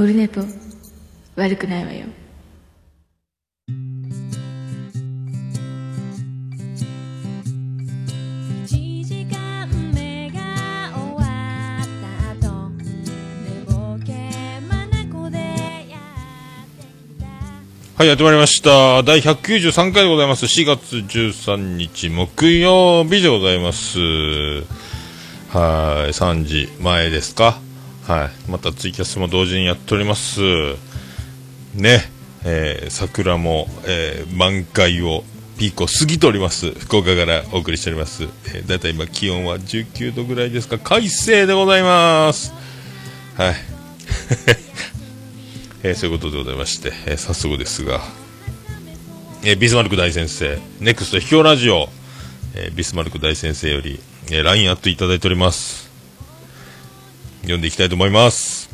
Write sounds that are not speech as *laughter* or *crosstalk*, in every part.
オルネポ悪くないわよ1時間目が終わった後寝ぼけ眼でやってきたはい、やってまいりました。第193回でございます。4月13日木曜日でございます。はい、3時前ですか？はい、またツイキャスも同時にやっております。ね、えー桜も、えー満開を、ピークを過ぎております。福岡からお送りしております。えー、だいたい今気温は19度ぐらいですか。快晴でございます。はい。*laughs* えーそういうことでございまして、えー早速ですが、えービスマルク大先生、ネクスト秘境ラジオ、えービスマルク大先生より、えー LINE アットいただいております。読んでいきたいと思います。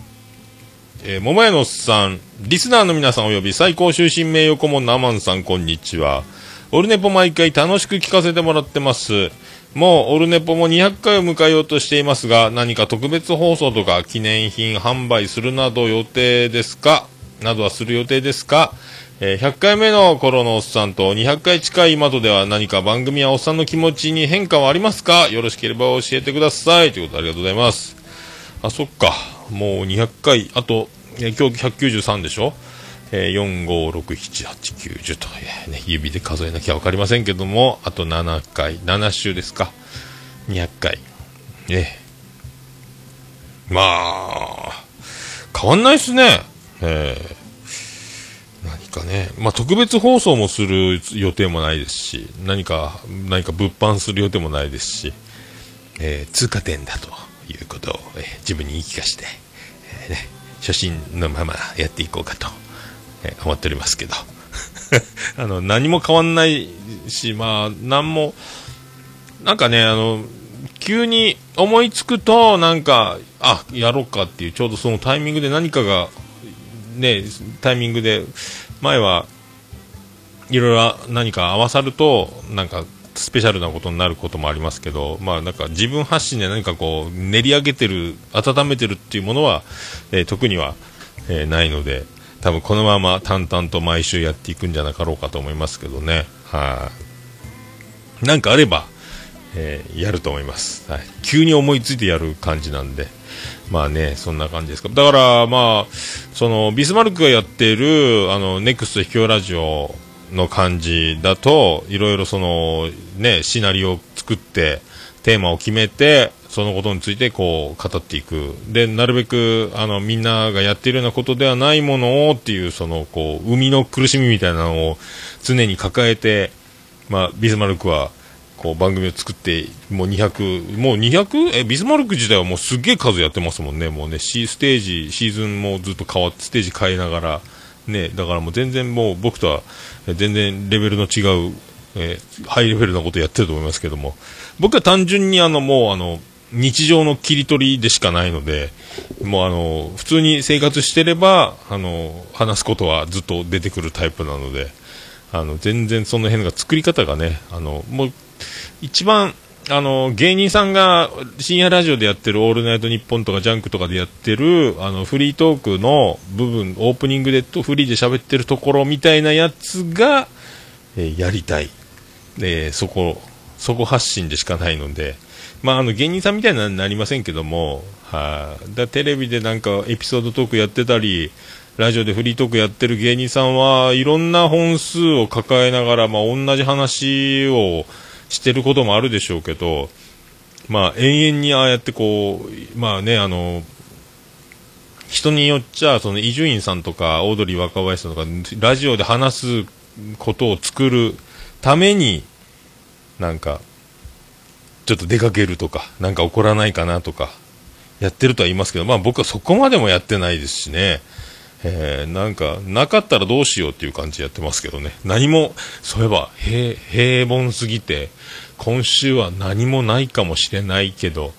えー、桃屋のおっさん、リスナーの皆さんおよび最高終身名誉顧問のアマンさん、こんにちは。オルネポ毎回楽しく聞かせてもらってます。もうオルネポも200回を迎えようとしていますが、何か特別放送とか記念品販売するなど予定ですか？などはする予定ですか？え100回目の頃のおっさんと200回近い今とでは何か番組やおっさんの気持ちに変化はありますか？よろしければ教えてください。ということでありがとうございます。あ、そっか。もう200回、あと、え今日193でしょ？えー、4、5、6、7、8、9、10と、えーね、指で数えなきゃわかりませんけども、あと7回、7週ですか。200回。ええ。まあ、変わんないっすね。えー何かね、まあ、特別放送もする予定もないですし、何か、何か物販する予定もないですし、えー通過点だと。いうことを、え自分に言い聞かせて、えーね、初心のままやっていこうかと、え思っておりますけど。*laughs* あの、何も変わんないし、まあ、何も、なんかね、あの、急に思いつくと、なんか、あ、やろうかっていう、ちょうどそのタイミングで何かが、ね、タイミングで、前はいろいろ何か合わさると、なんか、スペシャルなことになることもありますけど、まあなんか自分発信で何かこう、練り上げてる、温めてるっていうものは、えー特には、えーないので、多分このまま淡々と毎週やっていくんじゃなかろうかと思いますけどね。はい、なんかあれば、えーやると思います、はい。急に思いついてやる感じなんで。まあね、そんな感じですか。だから、まあ、その、ビスマルクがやっている、あの、ネクスト秘境ラジオの感じだと、いろいろその、ね、シナリオを作って、テーマを決めて、そのことについてこう語っていく。で、なるべく、あの、みんながやっているようなことではないものをっていう、その、こう、生みの苦しみみたいなのを常に抱えて、まあ、ビスマルクは、こう番組を作って、もう200、もう 200? え、ビスマルク自体はもうすっげえ数やってますもんね。もうね、システージ、シーズンもずっと変わって、ステージ変えながら、ね、だからもう全然もう僕とは全然レベルの違う、えーハイレベルなことやってると思いますけども、僕は単純にあの、もうあの、日常の切り取りでしかないので、もうあの、普通に生活してれば、あの、話すことはずっと出てくるタイプなので、あの、全然その辺が作り方がね、あの、もう、一番、あの、芸人さんが深夜ラジオでやってるオールナイトニッポンとかジャンクとかでやってる、あの、フリートークの部分、オープニングでとフリーで喋ってるところみたいなやつが、えーやりたい。で、そこ、そこ発信でしかないので、まあ、あの、芸人さんみたいなになりませんけども、はい、だテレビでなんかエピソードトークやってたり、ラジオでフリートークやってる芸人さんはいろんな本数を抱えながら、まあ、同じ話をしてることもあるでしょうけど、まあ、永遠にああやってこう、まあね、あの、人によっちゃ、その伊集院さんとか、オードリー若林さんとか、ラジオで話すことを作るために、なんか、ちょっと出かけるとか、なんか起こらないかなとか、やってるとは言いますけど、まあ僕はそこまでもやってないですしね。えーなんか、なかったらどうしようっていう感じでやってますけどね。何も、そういえば、平、平凡すぎて、今週は何もないかもしれないけど、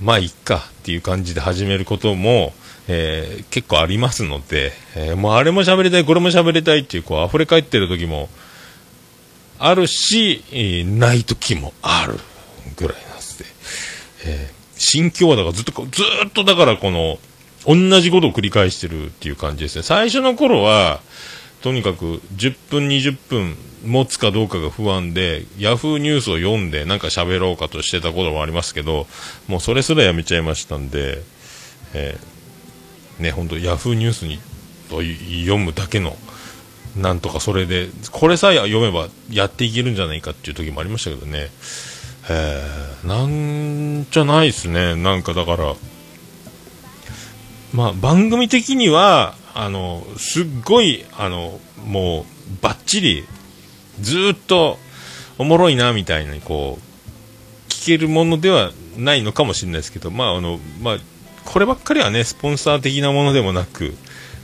まあ、いっかっていう感じで始めることも、えー結構ありますので、えーもうあれも喋りたい、これも喋りたいっていう、こう、溢れ返ってる時も、あるし、えーない時もあるぐらいなんですね。えー心境はだからずっと、ずっとだからこの、同じことを繰り返してるっていう感じですね。最初の頃は、とにかく10分、20分持つかどうかが不安で、ヤフーニュースを読んでなんか喋ろうかとしてたこともありますけど、もうそれすらやめちゃいましたんで、えーね、本当ヤフーニュースに読むだけの、なんとかそれで、これさえ読めばやっていけるんじゃないかっていう時もありましたけどね、えー、なんじゃないですね、なんかだから、まあ、番組的には、あの、すっごい、あの、もう、ばっちり、ずっと、おもろいな、みたいに、こう、聞けるものではないのかもしれないですけど、まあ、あの、まあ、こればっかりはね、スポンサー的なものでもなく、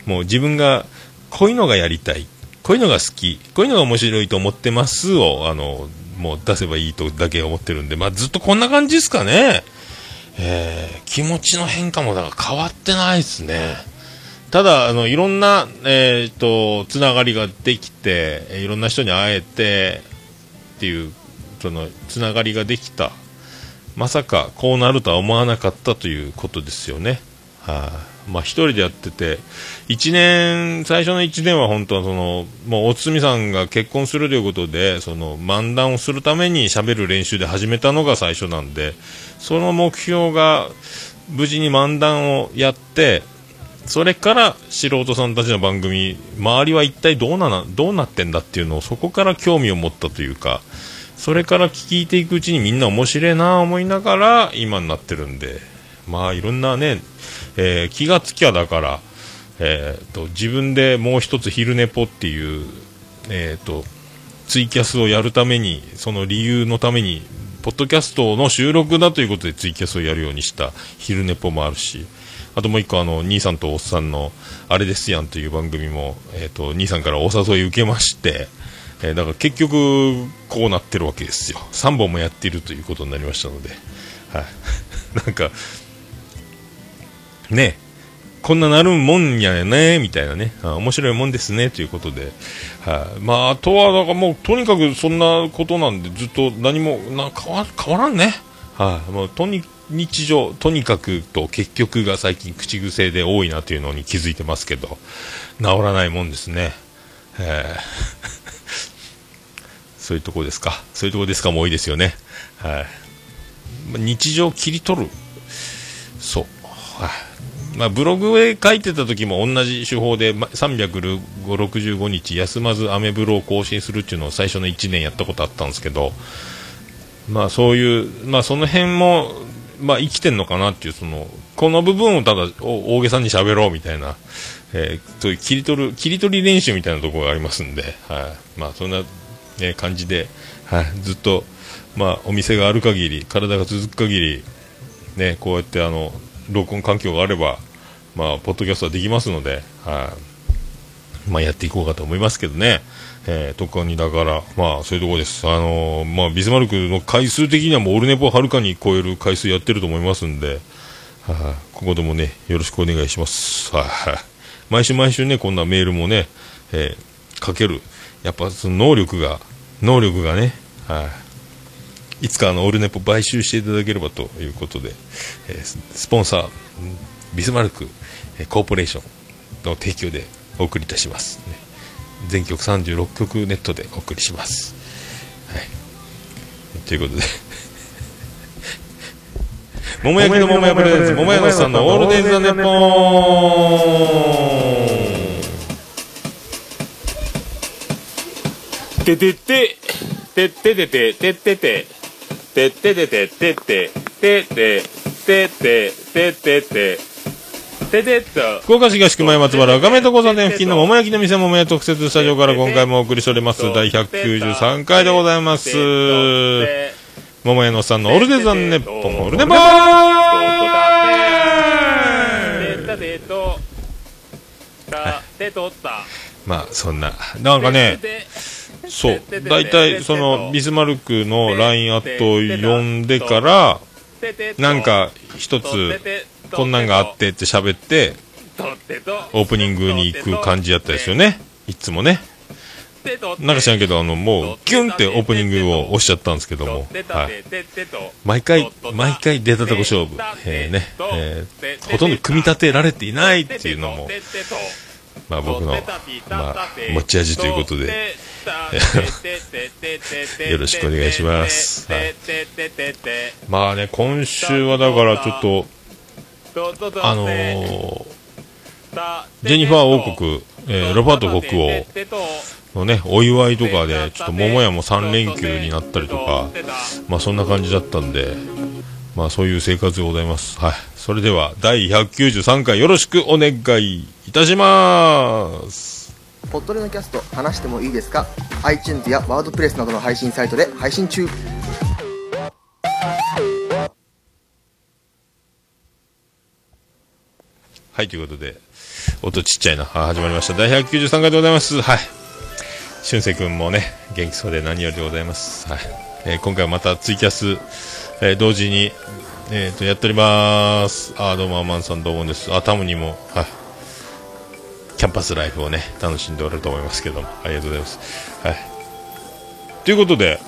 もう自分が、こういうのがやりたい、こういうのが好き、こういうのが面白いと思ってますを、あの、もう出せばいいとだけ思ってるんで、まあ、ずっとこんな感じですかね。えー気持ちの変化もだから変わってないですね。ただ、あの、いろんな、えっ、と、つながりができて、いろんな人に会えて、っていう、その、つながりができた。まさか、こうなるとは思わなかったということですよね。はい、まあ、一人でやってて、一年、最初の一年は本当はその、もう、おつみさんが結婚するということで、その、漫談をするために喋る練習で始めたのが最初なんで、その目標が、無事に漫談をやって、それから素人さんたちの番組、周りは一体どうなな、どうなってんだっていうのをそこから興味を持ったというか、それから聞いていくうちにみんな面白いな思いながら今になってるんで、まあいろんなね、えー気がつきゃだから、えーと、自分でもう一つ昼寝ぽっていう、えーと、ツイキャスをやるために、その理由のために、ポッドキャストの収録だということでツイキャスをやるようにした昼寝ぽもあるし、あともう一個あの、兄さんとおっさんの、あれですやんという番組も、えっ、と、兄さんからお誘い受けまして、えーだから結局、こうなってるわけですよ。3本もやっているということになりましたので、はい。*laughs* なんか、ね、こんななるもんやね、みたいなね、あ面白いもんですね、ということで、はい、まあ、あとは、だからもう、とにかくそんなことなんで、ずっと何もな変わ変わらんね。はい、もう、とに、日常、とにかくと結局が最近口癖で多いなというのに気づいてますけど、治らないもんですね。えー *laughs* そういうとこですか。そういうとこですかも多いですよね。はい。日常を切り取る。そう。はい。まあ、ブログへ書いてた時も同じ手法で、ま365日休まずアメブロを更新するっていうのを最初の1年やったことあったんですけど、まあそういう、まあその辺も、まあ生きてんのかなっていう、その、この部分をただ大げさに喋ろうみたいな、えーそういう切り取る、切り取り練習みたいなところがありますんで、はい。まあそんな、ね、感じで、はい。ずっと、まあお店がある限り、体が続く限り、ね、こうやってあの、録音環境があれば、まあ、ポッドキャストはできますので、はい。まあ、やっていこうかと思いますけどね。えー、特にだから、まあ、そういうところです。あのーまあ、ビスマルクの回数的にはもうオルネポをはるかに超える回数やってると思いますんで、はい、ここでもね、よろしくお願いします。はい、毎週毎週ね、こんなメールもね、えーかける。やっぱ、その能力が、能力がね、はい。いつかあのオルネポ買収していただければということで、えースポンサー、ビスマルク、コーポレーションの提供でお送りいたします。ね全曲36曲ネットでお送りします。はい。ということで、*laughs* 桃焼きの桃屋プレゼンツ、桃屋のさんのオールデイズ・ザ・ネッポンててて、てっててて、てってて、てててて、てて、てて、てて、ててて、ててっと。福岡市東区前松原赤目と交差点付近の桃焼きの店桃屋特設スタジオから今回もお送りしております。第193回でございます。桃屋のさんのオールデザンネッポンオールネポー。まあそんななんかねそう。大体そのビスマルクの LINE アットを読んでからなんか一つこんなんがあってって喋ってオープニングに行く感じやったですよねいつもねなんか知らんけど、あの、もう、キュンってオープニングを押しちゃったんですけども、はい。毎回、毎回出たとこ勝負、えーね、えーほとんど組み立てられていないっていうのも、まあ僕の、まあ、持ち味ということで、*laughs* よろしくお願いします。はい。まあね、今週はだからちょっと、あのージェニファー王国、えーロバート国王のね、お祝いとかで、ちょっと桃屋も3連休になったりとか、まあそんな感じだったんで、まあそういう生活でございます。はい。それでは、第193回よろしくお願いいたします。ポッドレのキャスト話してもいいですか？iTunes やワードプレスなどの配信サイトで配信中はい、ということで、音ちっちゃいな。始まりました。第193回でございます。はい。俊く君もね、元気そうで何よりでございます。はい。えー今回はまたツイキャス、えー同時に、えっ、と、やっております。あ、どうも、アマンさんどうもです。あ、タムにも、はい。キャンパスライフをね、楽しんでおると思いますけども、ありがとうございます。はい。ということで、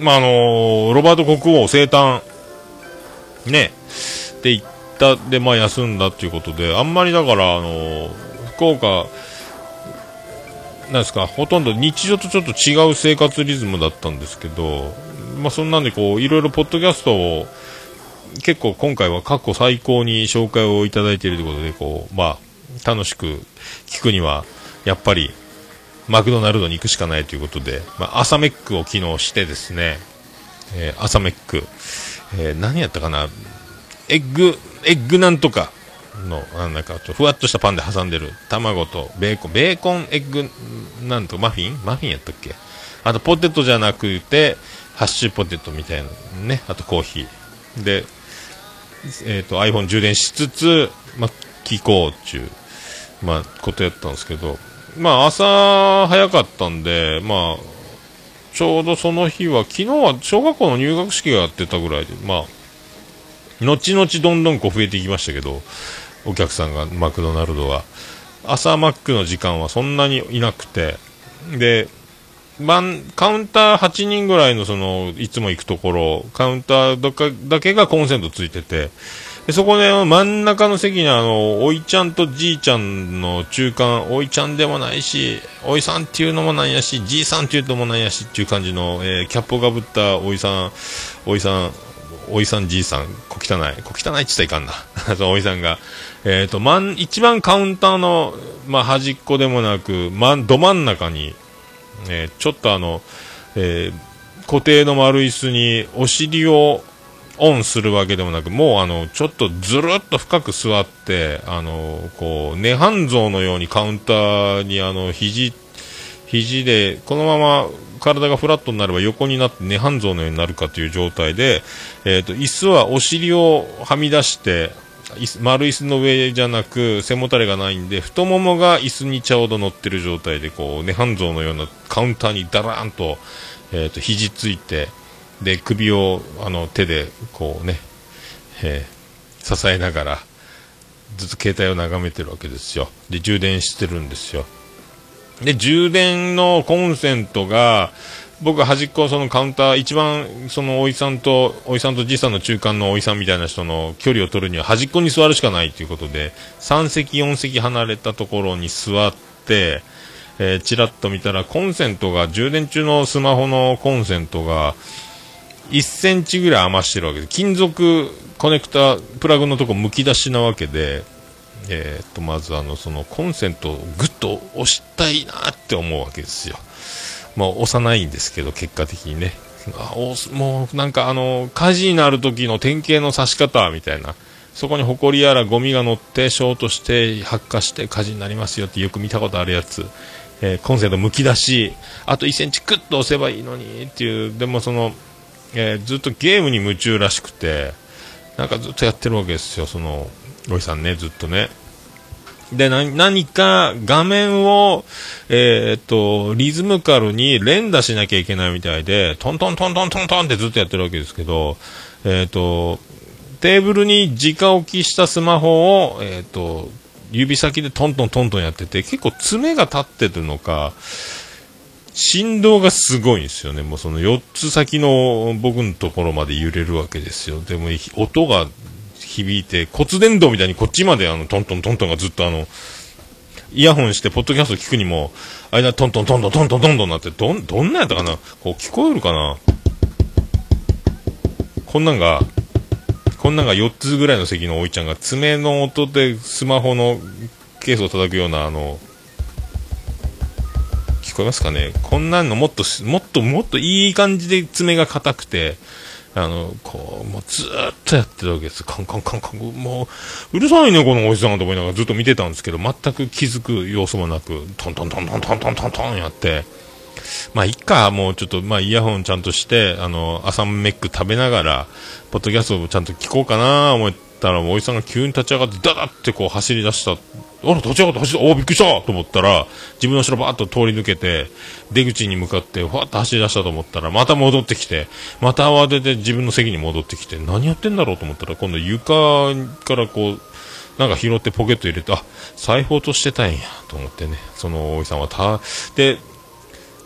まあ、あのロバート国王生誕、ね、って言っで、まあ、休んだっていうことで、あんまりだから、あの福岡、なんですか、ほとんど日常とちょっと違う生活リズムだったんですけど、まあ、そんなんで、こう、いろいろポッドキャストを、結構今回は過去最高に紹介をいただいているということで、こう、まあ、楽しく聞くには、やっぱり、マクドナルドに行くしかないということで、まあ、朝メックを機能してですね、えー朝メック、えー何やったかな、エッグ、エッグなんとかの、なんかふわっとしたパンで挟んでる卵とベーコン、ベーコンエッグなんとマフィン？マフィンやったっけ？あとポテトじゃなくて、ハッシュポテトみたいなね、あとコーヒー。で、えっ、と iPhone 充電しつつ、まあ、聞こうっちゅう、まあ、ことやったんですけど、まあ、朝早かったんで、まあ、ちょうどその日は、昨日は小学校の入学式がやってたぐらいで、まあ、後々どんどんこう増えていきましたけど、お客さんがマクドナルドは。朝マックの時間はそんなにいなくて、で、カウンター8人ぐらいのその、いつも行くところ、カウンターだかだけがコンセントついてて、でそこで真ん中の席にあの、おいちゃんとじいちゃんの中間、おいちゃんでもないし、おいさんっていうのもなんやし、じいさんっていうのもなんやしっていう感じの、えーキャップをかぶったおいさん、おいさん、おいさんじいさん、小汚い、小汚いって言ったらいかんな。*laughs* そのおいさんが、えっ、と、真ん、一番カウンターの、まあ、端っこでもなく、ま、ど真ん中に、えーちょっとあの、えー固定の丸椅子にお尻をオンするわけでもなく、もうあの、ちょっとずるっと深く座って、あの、こう、涅槃像のようにカウンターにあの、肘、肘で、このまま体がフラットになれば横になって涅槃像のようになるかという状態で、えっ、と、椅子はお尻をはみ出して、丸椅子の上じゃなく背もたれがないんで太ももが椅子にちょうど乗ってる状態でこう涅槃像のようなカウンターにダラーンと,、えー、と肘ついてで首をあの手でこうね、えー支えながらずっと携帯を眺めてるわけですよ。で充電してるんですよ。で充電のコンセントが僕端っこそのカウンター一番そのおいさんとおいさんとじいさんの中間のおいさんみたいな人の距離を取るには端っこに座るしかないということで3席4席離れたところに座って、えー、ちらっと見たらコンセントが充電中のスマホのコンセントが1センチぐらい余してるわけで金属コネクタプラグのとこむき出しなわけでえー、とまずあのそのコンセントをぐっと押したいなって思うわけですよ。まあ、押さないんですけど、結果的にね。あもうなんかあの火事になる時の典型の刺し方みたいな。そこに埃やらゴミが乗ってショートして発火して火事になりますよってよく見たことあるやつ。えーコンセントむき出し、あと1センチクッと押せばいいのにっていう、でもその、えーずっとゲームに夢中らしくて、なんかずっとやってるわけですよ、その、ロイさんね、ずっとね。で、何か画面を、えーっと、リズムカルに連打しなきゃいけないみたいで、トントントントントントンってずっとやってるわけですけど、えーっと、テーブルに直置きしたスマホを、えーっと、指先でトントントントンやってて、結構爪が立ってるのか、振動がすごいんですよね。もうその4つ先の僕のところまで揺れるわけですよ。でも音が響いて骨伝導みたいにこっちまであのトントントントンがずっとあの、イヤホンしてポッドキャスト聞くにも、間トントントントントントントントンなって、どん、どんなやったかなこう聞こえるかなこんなんが、こんなんが4つぐらいの席のおいちゃんが爪の音でスマホのケースを叩くようなあの、聞こえますかねこんなんのもっと、もっともっといい感じで爪が硬くて、あの、こう、もうずっとやってるわけです。カンカンカンカン、もう、うるさいね、このおじさんと思いながらずっと見てたんですけど、全く気づく様子もなく、トントントントントントントントンやって、まあ、いっか、もうちょっと、まあ、イヤホンちゃんとして、あの、朝メック食べながら、ポッドキャストをちゃんと聞こうかな思ったら、おじさんが急に立ち上がって、ダダってこう走り出した。あら、立ち上がって走って、おお、びっくりしたと思ったら、自分の後ろバーッと通り抜けて、出口に向かって、ふわっと走り出したと思ったら、また戻ってきて、また慌てて自分の席に戻ってきて、何やってんだろうと思ったら、今度床からこう、なんか拾ってポケット入れて、あ、財布落としてたんや、と思ってね、そのおじさんはた、で、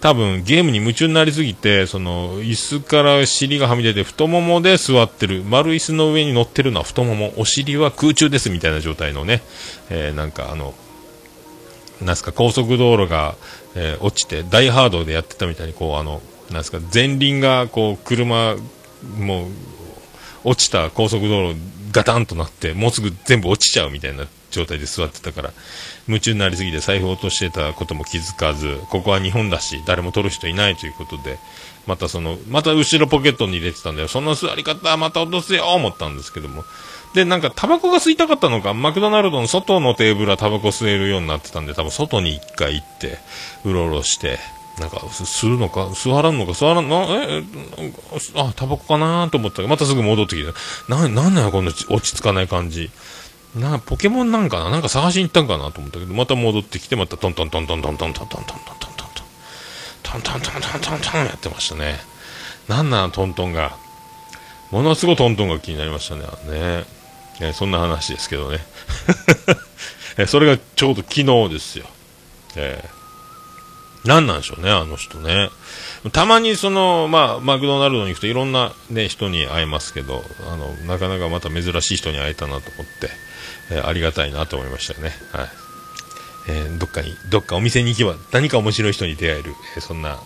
多分ゲームに夢中になりすぎて、その椅子から尻がはみ出て太ももで座ってる、丸椅子の上に乗ってるのは太もも、お尻は空中ですみたいな状態のね、えーなんかあの、なんすか高速道路が、えー落ちて大ハードでやってたみたいにこうあの、なんすか前輪がこう車、もう落ちた高速道路ガタンとなってもうすぐ全部落ちちゃうみたいな状態で座ってたから。夢中になりすぎて財布を落としてたことも気づかずここは日本だし誰も取る人いないということでまたそのまた後ろポケットに入れてたんだよ。その座り方また落とすよ思ったんですけども。でなんかタバコが吸いたかったのかマクドナルドの外のテーブルはタバコ吸えるようになってたんで多分外に一回行ってうろうろしてなんか、吸うのか、吸わらんのか、吸わらんの、え、えあ、タバコかなと思った。ら、またすぐ戻ってきて、な、なんなんや、この落ち着かない感じ。な、ポケモンなんかな？なんか探しに行ったんかなと思ったけど、また戻ってきて、またトントントントントントントントントントントントントントントントントントントンやってましたね。なんなん、トントンが。ものすごいトントンが気になりましたね。ねえそんな話ですけどね。それがちょうど昨日ですよ。えー何なんでしょうね、あの人ね。たまにその、まあ、マクドナルドに行くといろんなね、人に会えますけど、あの、なかなかまた珍しい人に会えたなと思って、えーありがたいなと思いましたね。はい。えーどっかに、どっかお店に行けば何か面白い人に出会える、えーそんな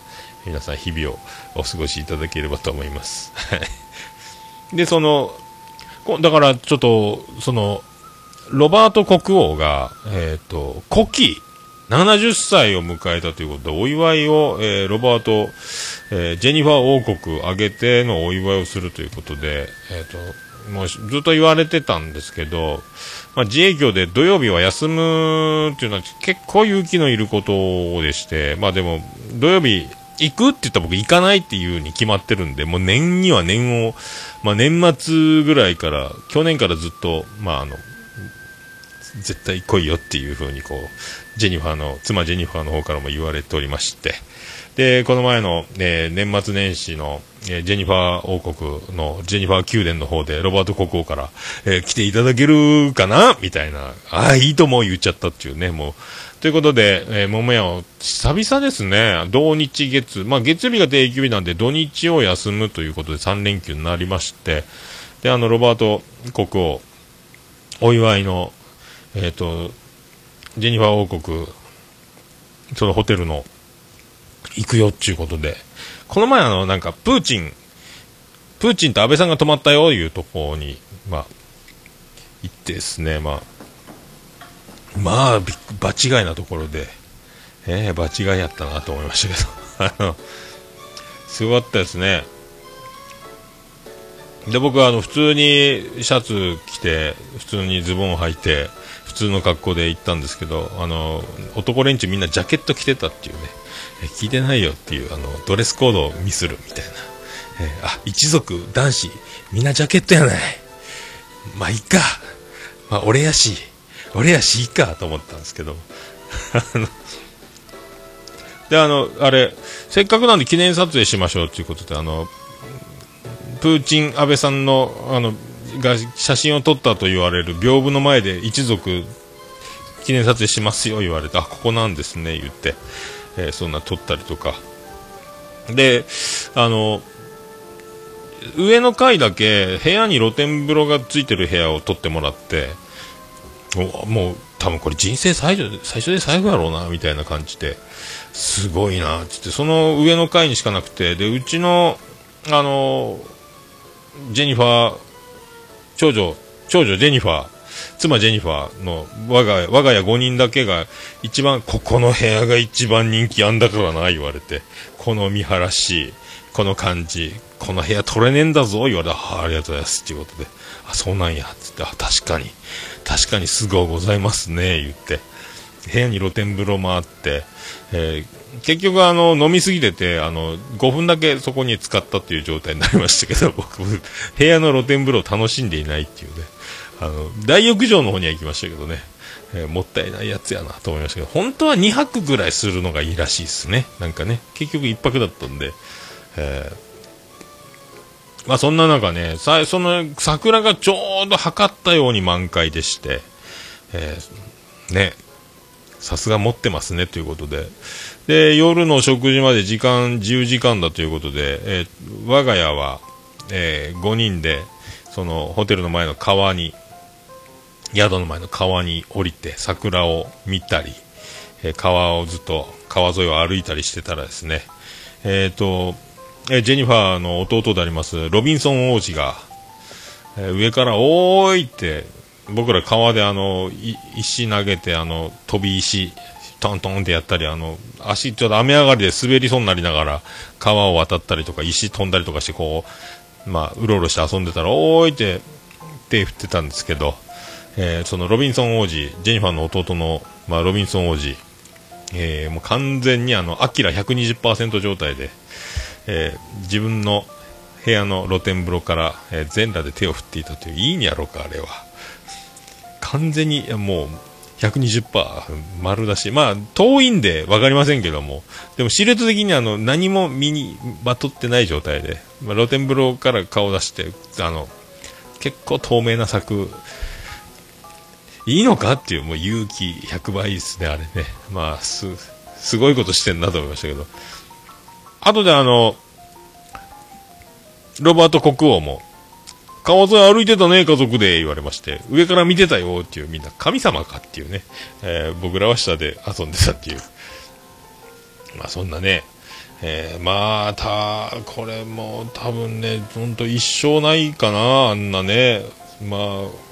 皆さん日々をお過ごしいただければと思います。はい。で、その、だからちょっと、その、ロバート国王が、えっ、と、古希、70歳を迎えたということで、お祝いを、えーロバート、えージェニファー王国挙げてのお祝いをするということで、えっ、と、もうずっと言われてたんですけど、まあ、自営業で土曜日は休むっていうのは結構勇気のいることでして、まあでも、土曜日行くって言ったら僕行かないっていうに決まってるんで、もう年には年を、まあ年末ぐらいから、去年からずっと、まああの、絶対来いよっていう風にこう、ジェニファーの、妻ジェニファーの方からも言われておりまして、で、この前の、えー年末年始の、えージェニファー王国のジェニファー宮殿の方でロバート国王から、えー来ていただけるかな？みたいな、ああ、いいとも言っちゃったっていうね、もう。ということで、えー、桃屋を、久々ですね、同日月、まあ月曜日が定休日なんで土日を休むということで3連休になりまして、で、あの、ロバート国王、お祝いの、えっ、と、ジェニファー王国、そのホテルの、行くよっていうことで、この前あの、なんか、プーチン、プーチンと安倍さんが泊まったよいうところに、まあ、行ってですね、まあ、まあ、びっ場違いなところで、ええ場違いやったなと思いましたけど、*laughs* あの、すごかったですね。で、僕はあの、普通にシャツ着て、普通にズボン履いて、普通の格好で行ったんですけど、あの、男連中みんなジャケット着てたっていうね、え聞いてないよっていう、あの、ドレスコードをミスるみたいな。えあ、一族、男子、みんなジャケットやない。まあ、いいか。まあ、俺やし、俺やし、いいかと思ったんですけど。*laughs* で、あの、あれ、せっかくなんで記念撮影しましょうということで、あの、プーチン安倍さんの、あの、が写真を撮ったと言われる屏風の前で一族記念撮影しますよ言われて、あ、ここなんですね、言って、えーそんな撮ったりとか、で、あの、上の階だけ部屋に露天風呂がついてる部屋を取ってもらって、もう多分これ人生最初最初で最後やろうな、みたいな感じで、すごいな、つって、その上の階にしかなくて、で、うちの、あの、ジェニファー、長女、長女ジェニファー、妻ジェニファーの我が我が家5人だけが一番、ここの部屋が一番人気あんだからな、言われて、この見晴らし、この感じ、この部屋取れねえんだぞ、言われて、ありがとうございます、っていうことで、あ、そうなんや、つって、あ、確かに、確かにすごございますね、言って、部屋に露天風呂もあって、えー結局あの飲みすぎててあの5分だけそこに使ったっていう状態になりましたけど *laughs* 僕部屋の露天風呂を楽しんでいないっていうね。あの大浴場の方には行きましたけどね、えーもったいないやつやなと思いましたけど本当は2泊ぐらいするのがいいらしいですね。なんかね結局1泊だったんで、えーまあそんな中ねさその桜がちょうど測ったように満開でして、えーねさすが持ってますねということで、で、夜の食事まで時間、自由時間だということで、えー我が家は、え5人で、その、ホテルの前の川に、宿の前の川に降りて、桜を見たり、えー川をずっと、川沿いを歩いたりしてたらですね、えっ、と、えジェニファーの弟であります、ロビンソン王子が、え上から、おーいって、僕ら川であの、石投げて、あの、飛び石、トントンってやったり、あの、足ちょっと雨上がりで滑りそうになりながら、川を渡ったりとか、石飛んだりとかして、こう、まあ、うろうろして遊んでたら、おーいって手振ってたんですけど、えーそのロビンソン王子、ジェニファーの弟の、まあ、ロビンソン王子、えーもう完全にあの、アキラ120%状態で、えー自分の部屋の露天風呂から、え全裸で手を振っていたという、いいんやろうか、あれは。完全にもう120%丸だし、まあ遠いんで分かりませんけども、でもシルエット的にあの何も身にまとってない状態で、まあ、露天風呂から顔出して、あの結構透明な柵、いいのかっていう、もう勇気100倍ですね、あれね。まあす、すごいことしてんなと思いましたけど。後であの、ロバート国王も、川沿い歩いてたね、家族で言われまして、上から見てたよっていう、みんな神様かっていうね、えー僕らは下で遊んでたっていう。まあそんなね、えーまあ、た、これも多分ね、ほんと一生ないかな、あんなね、まあ、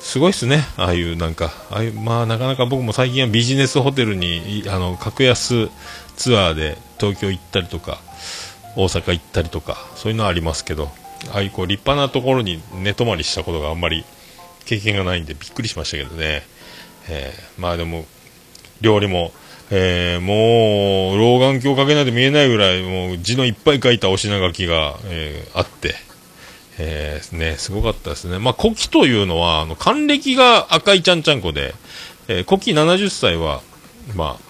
すごいっすね、ああいうなんか、ああいう、まあなかなか僕も最近はビジネスホテルに、あの、格安ツアーで東京行ったりとか、大阪行ったりとか、そういうのはありますけど、ああいうこう立派なところに寝泊まりしたことがあんまり経験がないんでびっくりしましたけどね。えーまあでも、料理も、えーもう、老眼鏡かけないと見えないぐらい、もう字のいっぱい書いたお品書きが、えーあって、えーね、すごかったですね。まあ、古希というのは、あの、還暦が赤いちゃんちゃんこで、えー古希70歳は、まあ、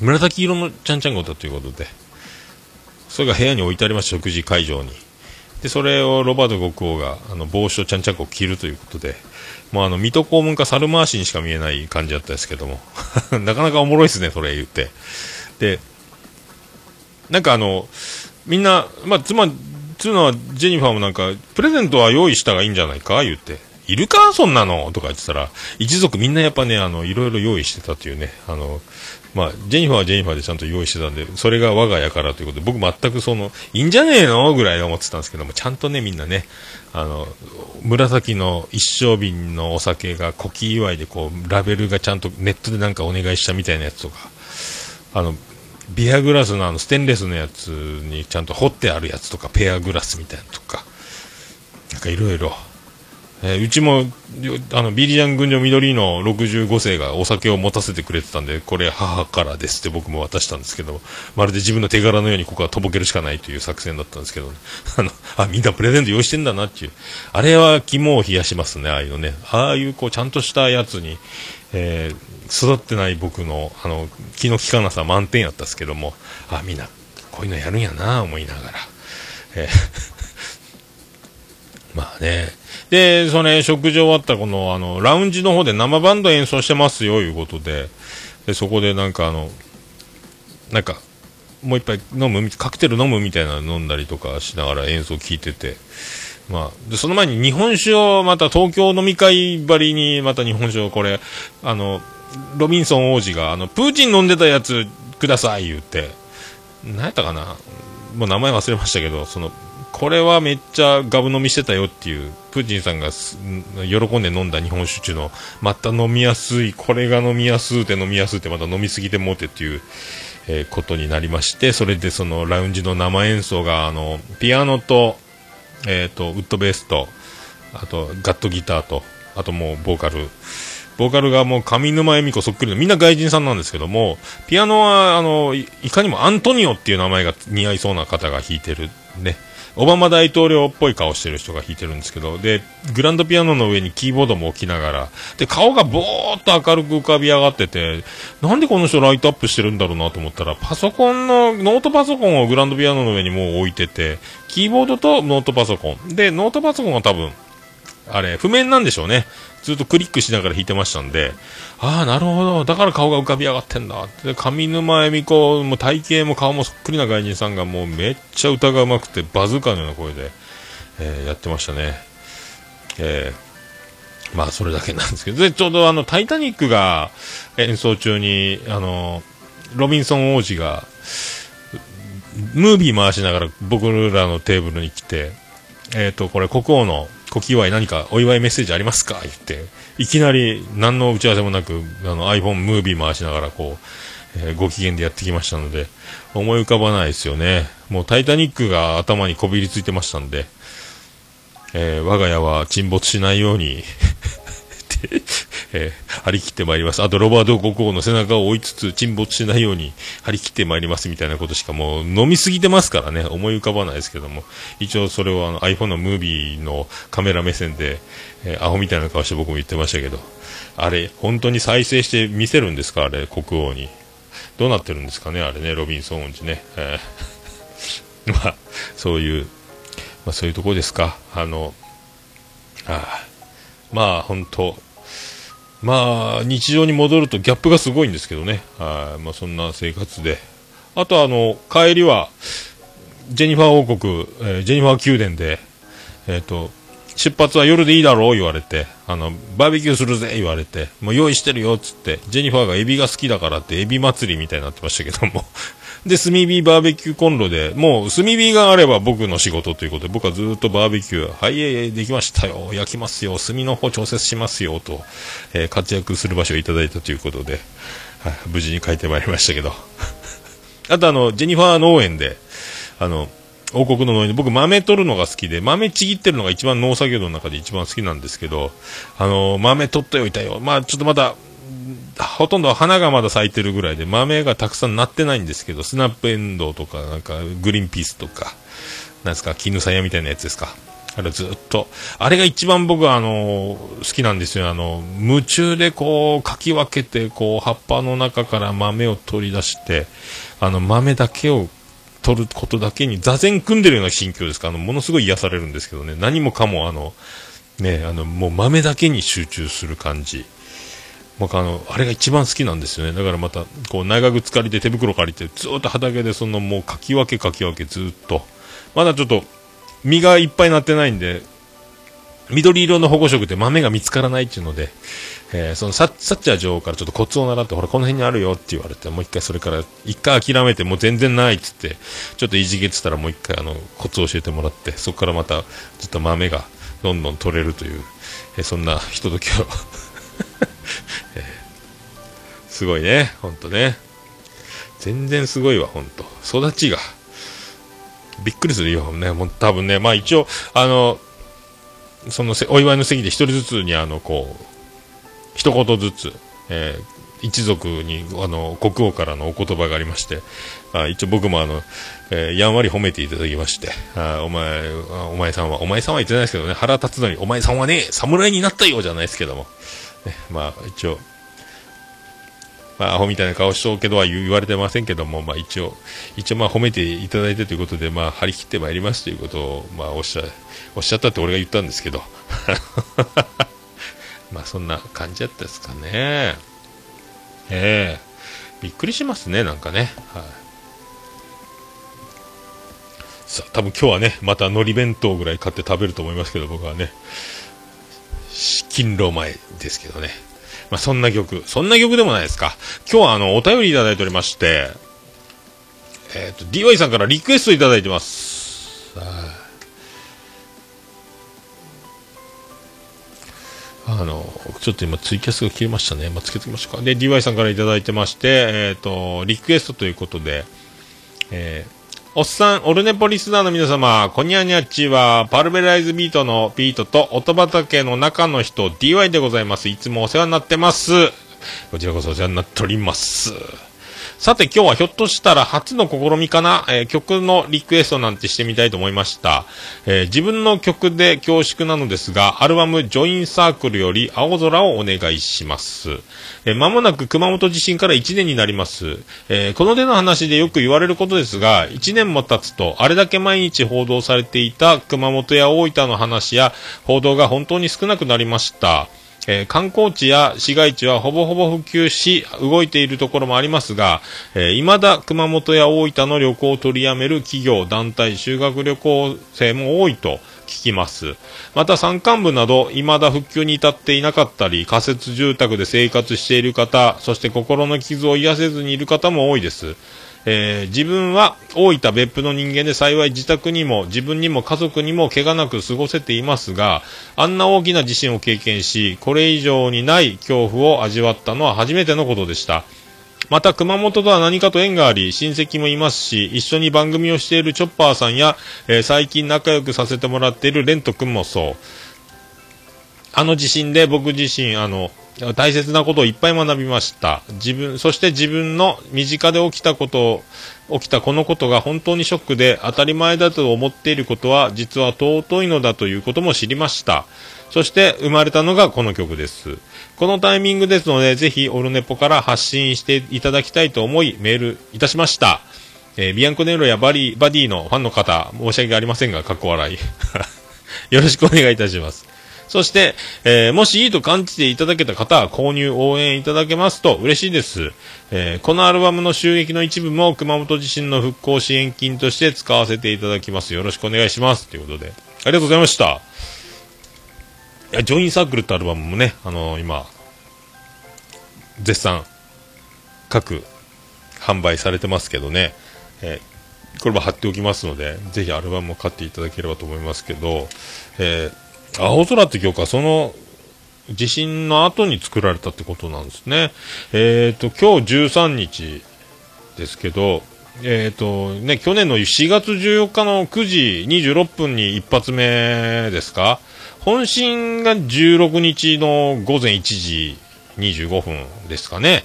紫色のちゃんちゃんこだということで、それが部屋に置いてあります、食事会場に。で、それをロバート国王が、あの、帽子とちゃんちゃんこを着るということで、もうあの、水戸黄門か猿回しにしか見えない感じだったですけども、*laughs* なかなかおもろいですね、それ言って。で、なんかあの、みんな、まあ、妻、つうのは、ジェニファーもなんか、プレゼントは用意したがいいんじゃないか？言って。いるか？そんなの？とか言ってたら、一族みんなやっぱね、あの、いろいろ用意してたというね、あの、まあ、ジェニファーはジェニファーでちゃんと用意してたんで、それが我が家からということで、僕全くその、いいんじゃねえのぐらい思ってたんですけども、ちゃんとね、みんなね、あの、紫の一升瓶のお酒が古希祝いでこう、ラベルがちゃんとネットでなんかお願いしたみたいなやつとか、あの、ビアグラスのあのステンレスのやつにちゃんと彫ってあるやつとか、ペアグラスみたいなとか、なんかいろいろ。えーうちも、あの、ビリジャン群青緑の65世がお酒を持たせてくれてたんで、これ母からですって僕も渡したんですけど、まるで自分の手柄のようにここはとぼけるしかないという作戦だったんですけど、*laughs* あの、あ、みんなプレゼント用意してんだなっていう。あれは肝を冷やしますね、ああいうのね。ああいうこう、ちゃんとしたやつに、えー育ってない僕の、あの、気の利かなさ満点やったんですけども、あ、みんな、こういうのやるんやな、思いながら。えー *laughs* まあね。で、それ、食事終わったこの、あの、ラウンジの方で生バンド演奏してますよ、いうことで、で、そこでなんかあの、なんか、もう一杯飲む、カクテル飲むみたいなの飲んだりとかしながら演奏聞いてて、まあ、で、その前に日本酒をまた東京飲み会ばりにまた日本酒をこれ、あの、ロビンソン王子が、あの、プーチン飲んでたやつください言って、何やったかな。もう名前忘れましたけど、その、これはめっちゃガブ飲みしてたよっていう、プーチンさんが喜んで飲んだ日本酒中の、また飲みやすい、これが飲みやすうて飲みやすうてまた飲みすぎてもうてっていう、えーことになりまして、それでそのラウンジの生演奏が、あの、ピアノと、えっ、と、ウッドベースと、あと、ガットギターと、あともうボーカル、ボーカルがもう上沼恵美子そっくりの、みんな外人さんなんですけども、ピアノは、あの、いいかにもアントニオっていう名前が似合いそうな方が弾いてる、ね。オバマ大統領っぽい顔してる人が弾いてるんですけど、で、グランドピアノの上にキーボードも置きながら、で、顔がぼーっと明るく浮かび上がってて、なんでこの人ライトアップしてるんだろうなと思ったら、パソコンの、ノートパソコンをグランドピアノの上にもう置いてて、キーボードとノートパソコン。で、ノートパソコンは多分、あれ、譜面なんでしょうね。ずっとクリックしながら弾いてましたんで、ああ、なるほど。だから顔が浮かび上がってんだ。で、上沼恵美子も体型も顔もそっくりな外人さんがもうめっちゃ歌が上手くて、バズーカのような声で、えーやってましたね。えーまあ、それだけなんですけど、で、ちょうどあの、タイタニックが演奏中に、あの、ロビンソン王子が、ムービー回しながら僕らのテーブルに来て、えっ、と、これ国王の古希祝い何かお祝いメッセージありますか？言って、いきなり何の打ち合わせもなく、あの iPhone ムービー回しながらこう、えーご機嫌でやってきましたので、思い浮かばないですよね。もうタイタニックが頭にこびりついてましたんで、えー我が家は沈没しないように、*laughs* えー張り切ってまいります。あと、ロバート国王の背中を追いつつ沈没しないように張り切ってまいりますみたいなことしかもう飲みすぎてますからね、思い浮かばないですけども、一応それをあの iPhone のムービーのカメラ目線で、えーアホみたいな顔して僕も言ってましたけど、あれ、本当に再生して見せるんですか？あれ、国王に。どうなってるんですかね？あれね、ロビンソン王子ね。えー *laughs* まあ、そういう、まあそういうとこですか。あの、ああまあ本当、まあ日常に戻るとギャップがすごいんですけどね。はい、まあそんな生活で。あとあの、帰りは、ジェニファー王国、えージェニファー宮殿で、えっ、と、出発は夜でいいだろう言われて、あの、バーベキューするぜ言われて、もう用意してるよっつって、ジェニファーがエビが好きだからってエビ祭りみたいになってましたけども。で、炭火バーベキューコンロで、もう炭火があれば僕の仕事ということで、僕はずっとバーベキュー、はい、えいできましたよ、焼きますよ、炭の方調節しますよ、と、えー活躍する場所をいただいたということで、はい、無事に帰ってまいりましたけど。*laughs* あとあの、ジェニファー農園で、あの、王国の農園で、僕豆取るのが好きで、豆ちぎってるのが一番農作業の中で一番好きなんですけど、あの、豆取っておいたよ。まあちょっとまだ、ほとんど花がまだ咲いてるぐらいで、豆がたくさんなってないんですけど、スナップエンドウとか、なんか、グリーンピースとか、なんですか、絹さやみたいなやつですか？あれずっと、あれが一番僕はあの、好きなんですよ。あの、夢中でこう、かき分けて、こう、葉っぱの中から豆を取り出して、あの、豆だけを取ることだけに座禅組んでるような心境ですか、あの、ものすごい癒されるんですけどね、何もかもあの、ね、あの、もう豆だけに集中する感じ。僕あの、あれが一番好きなんですよね。だからまた、こう、長靴借りて手袋借りて、ずっと畑でそのもうかき分けかき分けずっと。まだちょっと、実がいっぱいなってないんで、緑色の保護色で豆が見つからないっていうので、えーそのサッサッチャー女王からちょっとコツを習って、ほら、この辺にあるよって言われて、もう一回それから、一回諦めて、もう全然ないっつって、ちょっといじけてたらもう一回あの、コツを教えてもらって、そこからまた、ずっと豆がどんどん取れるという、えーそんなひとときを、*laughs* えーすごいね、ほんとね。全然すごいわ、ほんと。育ちが。びっくりするよ、ね。もう多分ね、まあ一応、あの、そのお祝いの席で一人ずつに、あの、こう、一言ずつ、えー一族に、あの、国王からのお言葉がありまして、あ一応僕もあの、えーやんわり褒めていただきまして、あお前、お前さんは、お前さんは言ってないですけどね、腹立つのに、お前さんはね、侍になったようじゃないですけども、まあ一応、まあ、アホみたいな顔しとうけどは言われてませんけども、まあ一応、一応まあ褒めていただいてということで、まあ張り切ってまいりますということを、まあおっしゃ、おっしゃったって俺が言ったんですけど、*laughs* まあそんな感じだったですかね。ええびっくりしますね、なんかね。はい。さあ、多分今日はね、また海苔弁当ぐらい買って食べると思いますけど、僕はね、勤労前ですけどね。まあ、そんな曲、そんな曲でもないですか。今日はあの、お便りいただいておりまして、えっ、と、DY さんからリクエストいただいてます。あの、ちょっと今ツイキャスが切れましたね。まあ、つけておきましょうか。で、DY さんからいただいてまして、えっ、と、リクエストということで、えーおっさん、オルネポリスナーの皆様、こにゃにゃっちは、パルベライズビートのビートと、音畑の中の人、DY でございます。いつもお世話になってます。こちらこそお世話になっております。さて今日はひょっとしたら初の試みかな、えー曲のリクエストなんてしてみたいと思いました。えー自分の曲で恐縮なのですが、アルバムジョインサークルより青空をお願いします。えー間もなく熊本地震から1年になります。えーこの手の話でよく言われることですが、1年も経つと、あれだけ毎日報道されていた熊本や大分の話や報道が本当に少なくなりました。えー観光地や市街地はほぼほぼ普及し、動いているところもありますが、えー未だ熊本や大分の旅行を取りやめる企業、団体、修学旅行生も多いと聞きます。また山間部など、未だ復旧に至っていなかったり、仮設住宅で生活している方、そして心の傷を癒せずにいる方も多いです。えー自分は大分別府の人間で幸い自宅にも自分にも家族にも怪我なく過ごせていますがあんな大きな地震を経験しこれ以上にない恐怖を味わったのは初めてのことでした。また熊本とは何かと縁があり親戚もいますし一緒に番組をしているチョッパーさんや、えー最近仲良くさせてもらっているレント君もそう。あの地震で僕自身、あの、大切なことをいっぱい学びました。自分、そして自分の身近で起きたことを、起きたこのことが本当にショックで当たり前だと思っていることは実は尊いのだということも知りました。そして生まれたのがこの曲です。このタイミングですので、ぜひオルネポから発信していただきたいと思いメールいたしました。えービアンコネロやバリバディのファンの方、申し訳ありませんが、かっこ笑い。*laughs* よろしくお願いいたします。そして、えーもしいいと感じていただけた方は購入応援いただけますと嬉しいです。えーこのアルバムの収益の一部も熊本地震の復興支援金として使わせていただきます。よろしくお願いします。ということで、ありがとうございました。いやジョインサークルってアルバムもね、あのー今、絶賛、各販売されてますけどね、えーこれも貼っておきますので、ぜひアルバムも買っていただければと思いますけど、えー青空って曲はその地震の後に作られたってことなんですね。えっ、と、今日13日ですけど、えっ、と、ね、去年の4月14日の9時26分に一発目ですか本震が16日の午前1時25分ですかね。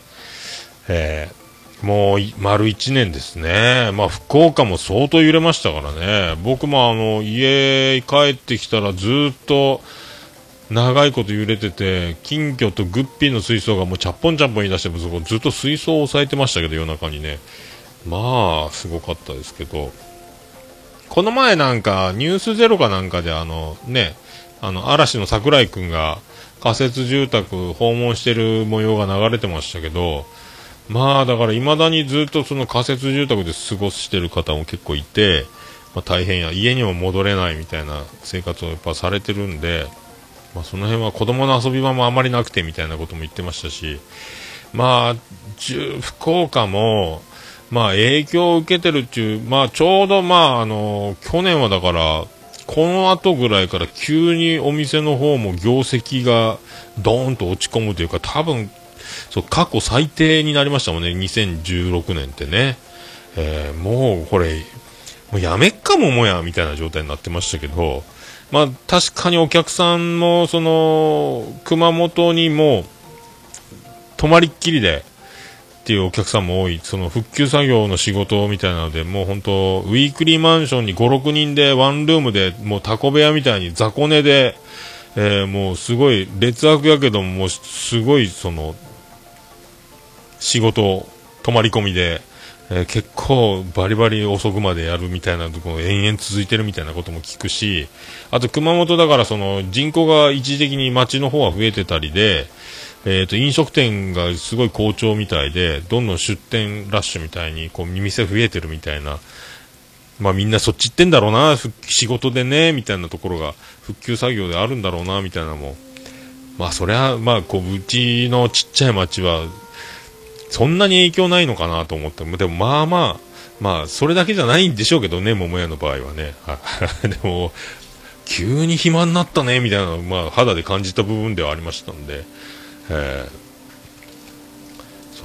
えーもう丸1年ですね。まあ、福岡も相当揺れましたからね。僕もあの、家帰ってきたらずっと長いこと揺れてて、金魚とグッピーの水槽がもうチャッポンチャッポン言い出して、そこずっと水槽を押さえてましたけど、夜中にね。まあ、すごかったですけど。この前なんか、ニュースゼロかなんかであの、ね、あの、嵐の桜井くんが仮設住宅訪問してる模様が流れてましたけど、まあだから未だにずっとその仮設住宅で過ごしてる方も結構いて、まあ、大変や家にも戻れないみたいな生活をやっぱされてるんで、まあ、その辺は子供の遊び場もあまりなくてみたいなことも言ってましたしまあ福岡もまあ影響を受けてるっていうまあちょうどまああの去年はだからこの後ぐらいから急にお店の方も業績がドーンと落ち込むというか多分そう過去最低になりましたもんね、2016年ってね、えーもうこれ、もうやめっかももやみたいな状態になってましたけど、まあ、確かにお客さんもその熊本にも泊まりっきりでっていうお客さんも多い、その復旧作業の仕事みたいなので、もう本当、ウィークリーマンションに5、6人でワンルームで、もうタコ部屋みたいに雑魚寝で、えーもうすごい劣悪やけども、もうすごいその、仕事、泊まり込みで、えー結構バリバリ遅くまでやるみたいなところ延々続いてるみたいなことも聞くし、あと熊本だからその人口が一時的に町の方は増えてたりで、えー、と飲食店がすごい好調みたいで、どんどん出店ラッシュみたいにこう店増えてるみたいなまあみんなそっち行ってんだろうな、仕事でね、みたいなところが、復旧作業であるんだろうな、みたいなのも。まあそりゃ、まあこう、うちのちっちゃい町は、そんなに影響ないのかなと思って、でもまあまあ、まあそれだけじゃないんでしょうけどね、桃屋の場合はね。*laughs* でも、急に暇になったね、みたいな、まあ肌で感じた部分ではありましたんで、えー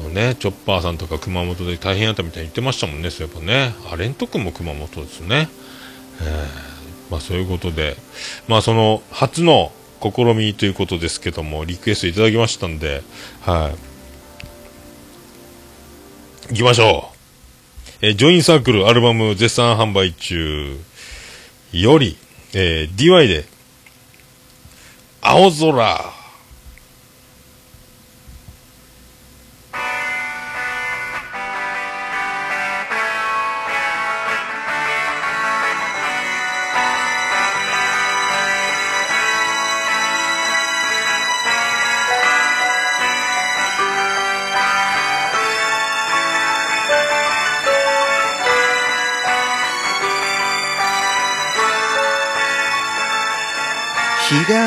そうね、チョッパーさんとか熊本で大変やったみたいに言ってましたもんね、そういえばね。あ、レント君も熊本ですね。えーまあそういうことで、まあその初の試みということですけども、リクエストいただきましたんで、はい。行きましょう。えージョインサークルアルバム絶賛販売中より、えー DY で、青空。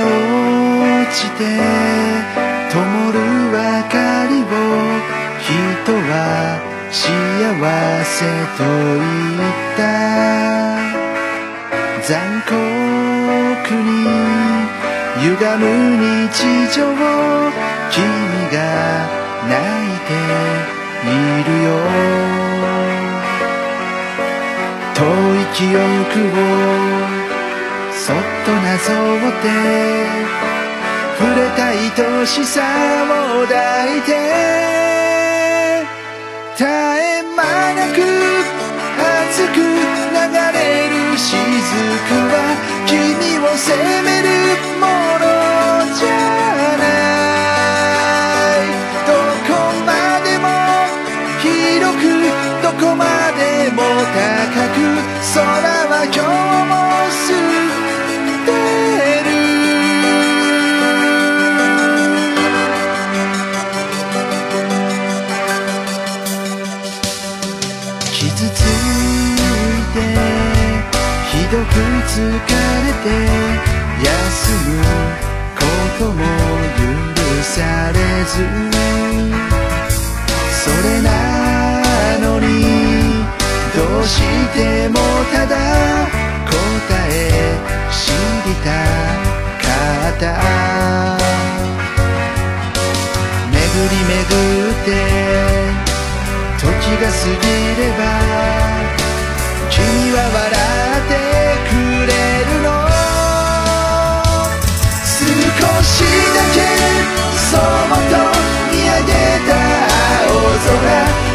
落ちて灯る明かりを人は幸せと言った。残酷に歪む日常を君が泣いているよ。遠い記憶をそっとなぞって触れた愛しさを抱いて絶え間なく熱く流れる雫は君を責めるものじゃない。どこまでも広くどこまでも高く空は今日も疲れて休むことも許されず。それなのにどうしてもただ答え知りたかった。巡り巡って時が過ぎれば君は笑ってくれだけそっと見上げた青空。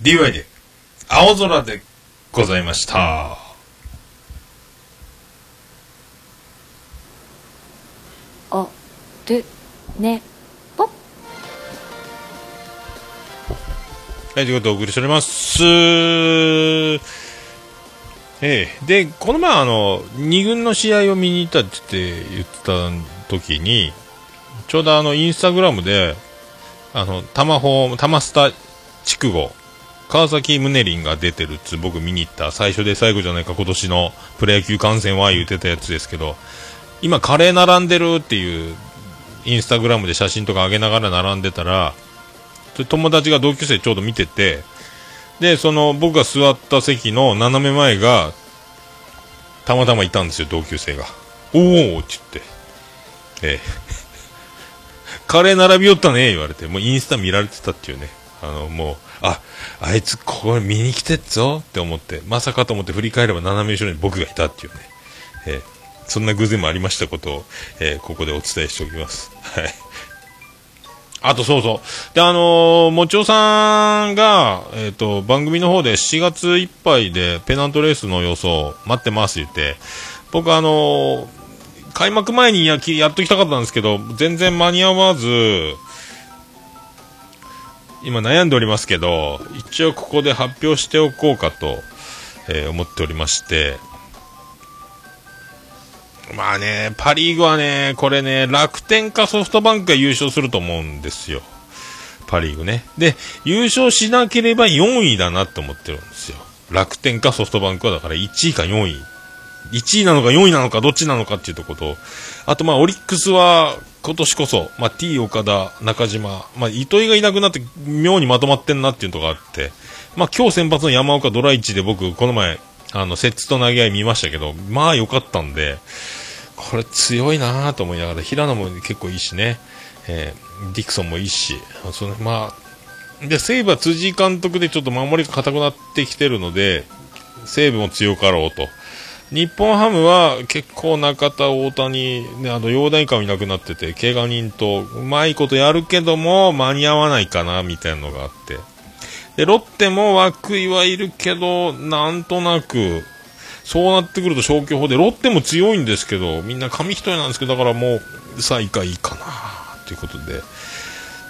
DY で、青空でございました。おるねぽはい、ということでお送りしております。ええで、この前あの、二軍の試合を見に行ったって言ってた時に、ちょうどあの、インスタグラムで、あの、玉ホ玉スタ筑後、川崎宗林が出てるっつ僕見に行った最初で最後じゃないか今年のプロ野球観戦は言ってたやつですけど、今カレー並んでるっていう、インスタグラムで写真とか上げながら並んでたら、友達が同級生ちょうど見てて、で、その僕が座った席の斜め前が、たまたまいたんですよ、同級生が。おおって言って。ええ。*laughs* カレー並びよったね、言われて。もうインスタ見られてたっていうね。あの、もう、あ、あいつここ見に来てっぞって思って、まさかと思って振り返れば斜め後ろに僕がいたっていうね。ええ。そんな偶然もありましたことを、えーここでお伝えしておきます。はい。あとそうそう。で、あのーもちおさんが、えっ、と、番組の方で7月いっぱいでペナントレースの予想待ってます言って、僕あのー開幕前にやきやっときたかったんですけど、全然間に合わず、今悩んでおりますけど、一応ここで発表しておこうかと、えー思っておりまして、まあね、パ・リーグはね、これね、楽天かソフトバンクが優勝すると思うんですよ。パ・リーグね。で、優勝しなければ4位だなって思ってるんですよ。楽天かソフトバンクはだから1位か4位。1位なのか4位なのかどっちなのかっていうとこと、あとまあオリックスは今年こそ、まあ T 岡田、中島、まあ糸井がいなくなって妙にまとまってんなっていうとこがあって、まあ今日先発の山岡ドライチで僕この前、あの、セッツと投げ合い見ましたけど、まあ良かったんで、これ強いなと思いながら、平野も結構いいしね、えーディクソンもいいし、そのまあ、で、西武は辻井監督でちょっと守りが硬くなってきてるので、西武も強かろうと。日本ハムは結構中田、大谷、ね、あの、陽大会もいなくなってて、怪我人とうまいことやるけども、間に合わないかな、みたいなのがあって。で、ロッテも涌井はいるけど、なんとなく、そうなってくると消去法で、ロッテも強いんですけど、みんな紙一重なんですけど、だからもう、最下位かな、ということで。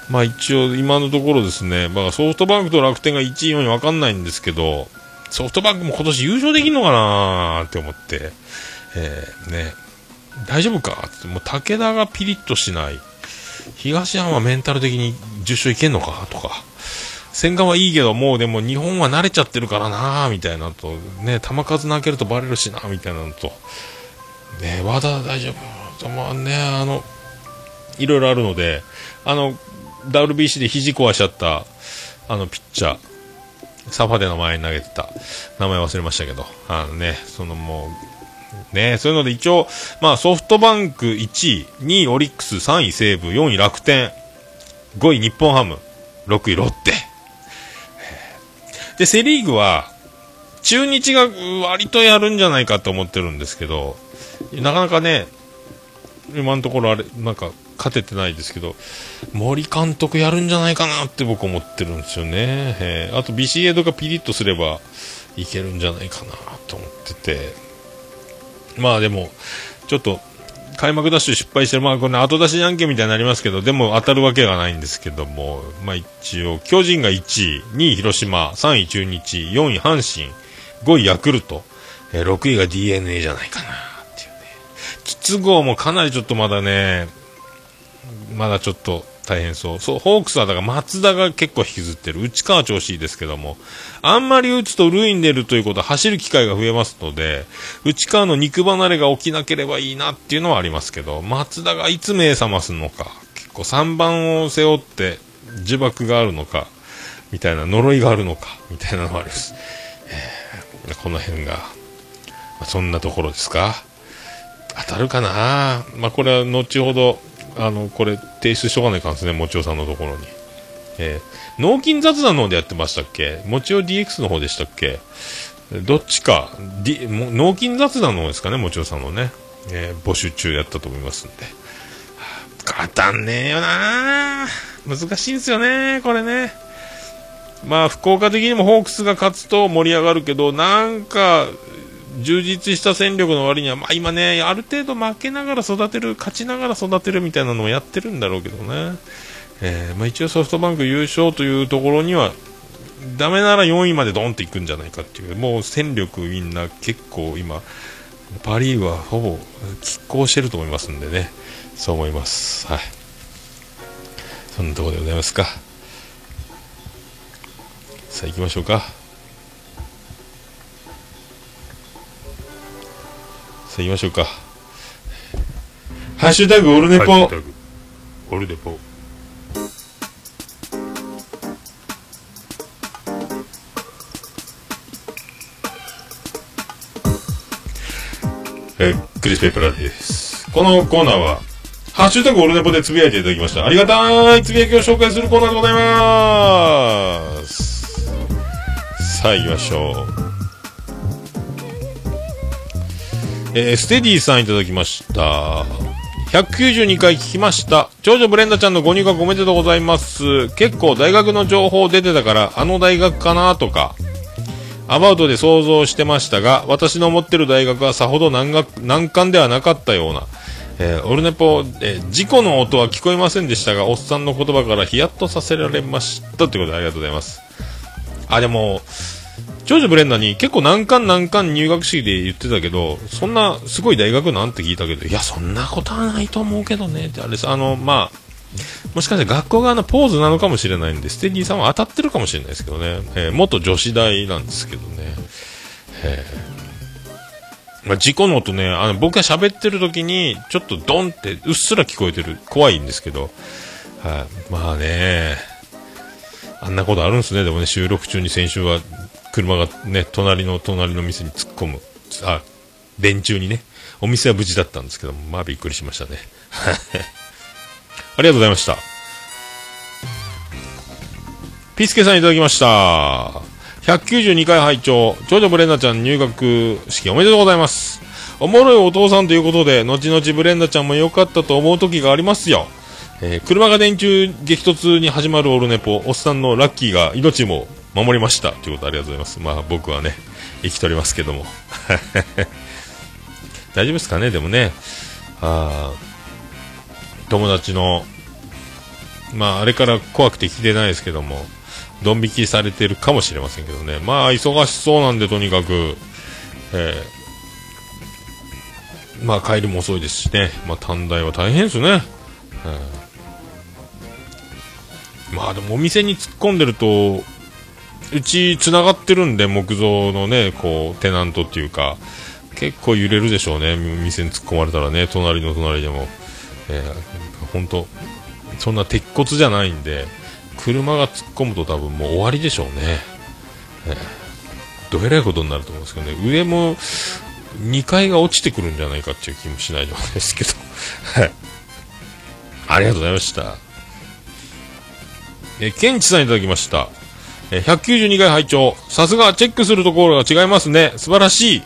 まあ一応、今のところですね、まあソフトバンクと楽天が1位、4位わかんないんですけど、ソフトバンクも今年優勝できんのかなって思って、えー、ね、大丈夫か？って、もう武田がピリッとしない。東山はメンタル的に10勝いけんのか？とか。戦艦はいいけど、もうでも日本は慣れちゃってるからなみたいなと、ね、球数投げるとバレるしなみたいなのと、ね、和田大丈夫？まあね、あの、いろいろあるので、あの、WBC で肘壊しちゃった、あの、ピッチャー、サファでの前に投げてた、名前忘れましたけど、あのね、そのもう、ね、そういうので一応、まあソフトバンク1位、2位オリックス、3位西武、4位楽天、5位日本ハム、6位ロッテ。で、セリーグは、中日が割とやるんじゃないかと思ってるんですけど、なかなかね、今のところあれ、なんか勝ててないですけど、森監督やるんじゃないかなって僕思ってるんですよね。えーあとビシエドがピリッとすればいけるんじゃないかなと思ってて、まあでも、ちょっと、開幕ダッシュ失敗して、まあこれ後出しじゃんけんみたいになりますけど、でも当たるわけがないんですけども、まあ一応、巨人が1位、2位広島、3位中日、4位阪神、5位ヤクルト、え6位が DNA じゃないかなっていうね。筒香もかなりちょっとまだね、まだちょっと大変そう。そう、ホークスはだから松田が結構引きずってる。内川は調子いいですけども、あんまり打つと塁に出るということは走る機会が増えますので、内川の肉離れが起きなければいいなっていうのはありますけど、松田がいつ目覚ますのか、結構3番を背負って呪縛があるのか、みたいな呪いがあるのか、みたいなのがあります。えーこの辺が、まあそんなところですか。当たるかなまあ、これは後ほど、あの、これ提出しとかないかんですね、もちおさんのところに。えー、脳筋雑談の方でやってましたっけ？もちお DX の方でしたっけ？どっちか、D、脳筋雑談の方ですかね、もちおさんのね。えー募集中やったと思いますんで。はあ当たんねえよな難しいんですよね、これね。まあ、福岡的にもホークスが勝つと盛り上がるけど、なんか、充実した戦力の割には、まあ今ね、ある程度負けながら育てる、勝ちながら育てるみたいなのもやってるんだろうけどね。えーまあ一応ソフトバンク優勝というところには、ダメなら4位までドンっていくんじゃないかっていう、もう戦力みんな結構今、パ・リーグはほぼ拮抗してると思いますんでね、そう思います。はい。そんなところでございますか。さあ行きましょうか。あ行きましょうか。ハッシュタグオルネポ。ハッシュタグオルネポえークリス・ペプラーです。このコーナーは、ハッシュタグオルネポでつぶやいていただきました。ありがたいつぶやきを紹介するコーナーでございます。さあ行きましょう。えーステディさんいただきました。192回聞きました。長女ブレンダちゃんのご入学おめでとうございます。結構大学の情報出てたから、あの大学かなとか、アバウトで想像してましたが、私の思ってる大学はさほど難学難関ではなかったような。えーオルネポ、えー事故の音は聞こえませんでしたが、おっさんの言葉からヒヤッとさせられました。ということでありがとうございます。あ、でも、長女ブレンダーに結構難関難関入学式で言ってたけど、そんなすごい大学なんて聞いたけど、いや、そんなことはないと思うけどね、ってあれです。あの、まあ、もしかして学校側のポーズなのかもしれないんで、ステディさんは当たってるかもしれないですけどね。えー元女子大なんですけどね。えーまあ、事故の音ね、あの、僕が喋ってる時に、ちょっとドンってうっすら聞こえてる。怖いんですけど。はい、まあね、あんなことあるんですね。でもね、収録中に先週は、車がね、隣の隣の店に突っ込む。あ、電柱にね。お店は無事だったんですけども、まあびっくりしましたね。*laughs* ありがとうございました。ピスケさんいただきました。192回拝聴長女ブレンダちゃん入学式おめでとうございます。おもろいお父さんということで、後々ブレンダちゃんも良かったと思う時がありますよ。えー車が電柱激突に始まるオルネポ、おっさんのラッキーが命も守りました。ということありがとうございます。まあ僕はね、生きておりますけども。*laughs* 大丈夫ですかね？でもね、あ友達の、まああれから怖くて聞いてないですけども、ドン引きされてるかもしれませんけどね。まあ忙しそうなんでとにかく、えーまあ帰りも遅いですしね。まあ短大は大変ですね。まあでもお店に突っ込んでると、うち繋がってるんで、木造のね、こう、テナントっていうか、結構揺れるでしょうね、店に突っ込まれたらね、隣の隣でも。えー、本当そんな鉄骨じゃないんで、車が突っ込むと多分もう終わりでしょうね。えー、どえらいことになると思うんですけどね、上も2階が落ちてくるんじゃないかっていう気もしないですけど。はい。ありがとうございました。えー、ケンチさんいただきました。え192回拝聴さすがチェックするところが違いますね。素晴らしい。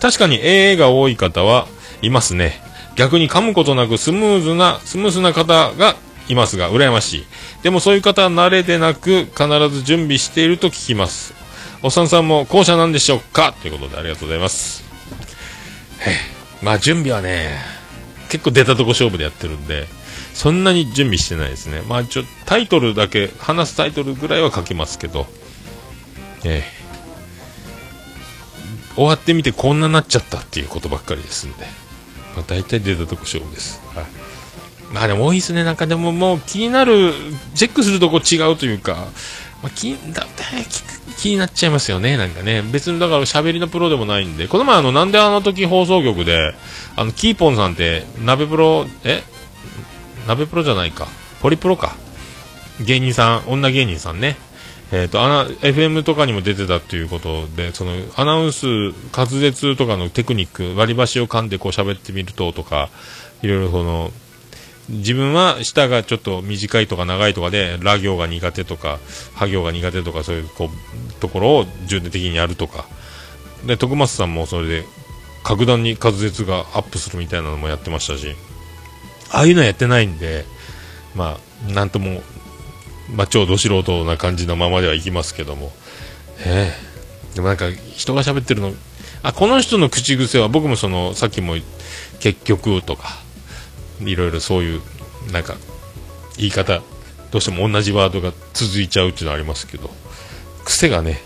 確かに AA が多い方はいますね。逆に噛むことなくスムーズな、スムーズな方がいますが、羨ましい。でもそういう方は慣れでなく、必ず準備していると聞きます。おっさんさんも後者なんでしょうか？ということでありがとうございます。まあ準備はね、結構出たとこ勝負でやってるんで、そんなに準備してないですね。まあちょ、タイトルだけ、話すタイトルぐらいは書きますけど、ええ終わってみてこんななっちゃったっていうことばっかりですんで、まあ大体出たとこ勝負です。はい。まあでも多いですね。なんかでももう気になる、チェックするとこ違うというか、まあ、気だ気気になっちゃいますよね。なんかね。別にだから喋りのプロでもないんで、この前あの、なんであの時放送局で、あの、キーポンさんって、鍋プロ、え？鍋プロじゃないか。ホリプロか。芸人さん、女芸人さんね。えっ、と、アナ、FM とかにも出てたっていうことで、その、アナウンス、滑舌とかのテクニック、割り箸を噛んでこう喋ってみるととか、いろいろその、自分は舌がちょっと短いとか長いとかで、ラ行が苦手とか、ハ行が苦手とか、そういうこう、ところを重点的にやるとか。で、徳松さんもそれで、格段に滑舌がアップするみたいなのもやってましたし、ああいうのはやってないんで、まあ、なんとも、まあ、超ど素人な感じのままではいきますけども。ええでもなんか、人が喋ってるの、あ、この人の口癖は、僕もその、さっきも、結局とか、いろいろそういう、なんか、言い方、どうしても同じワードが続いちゃうっていうのはありますけど、癖がね、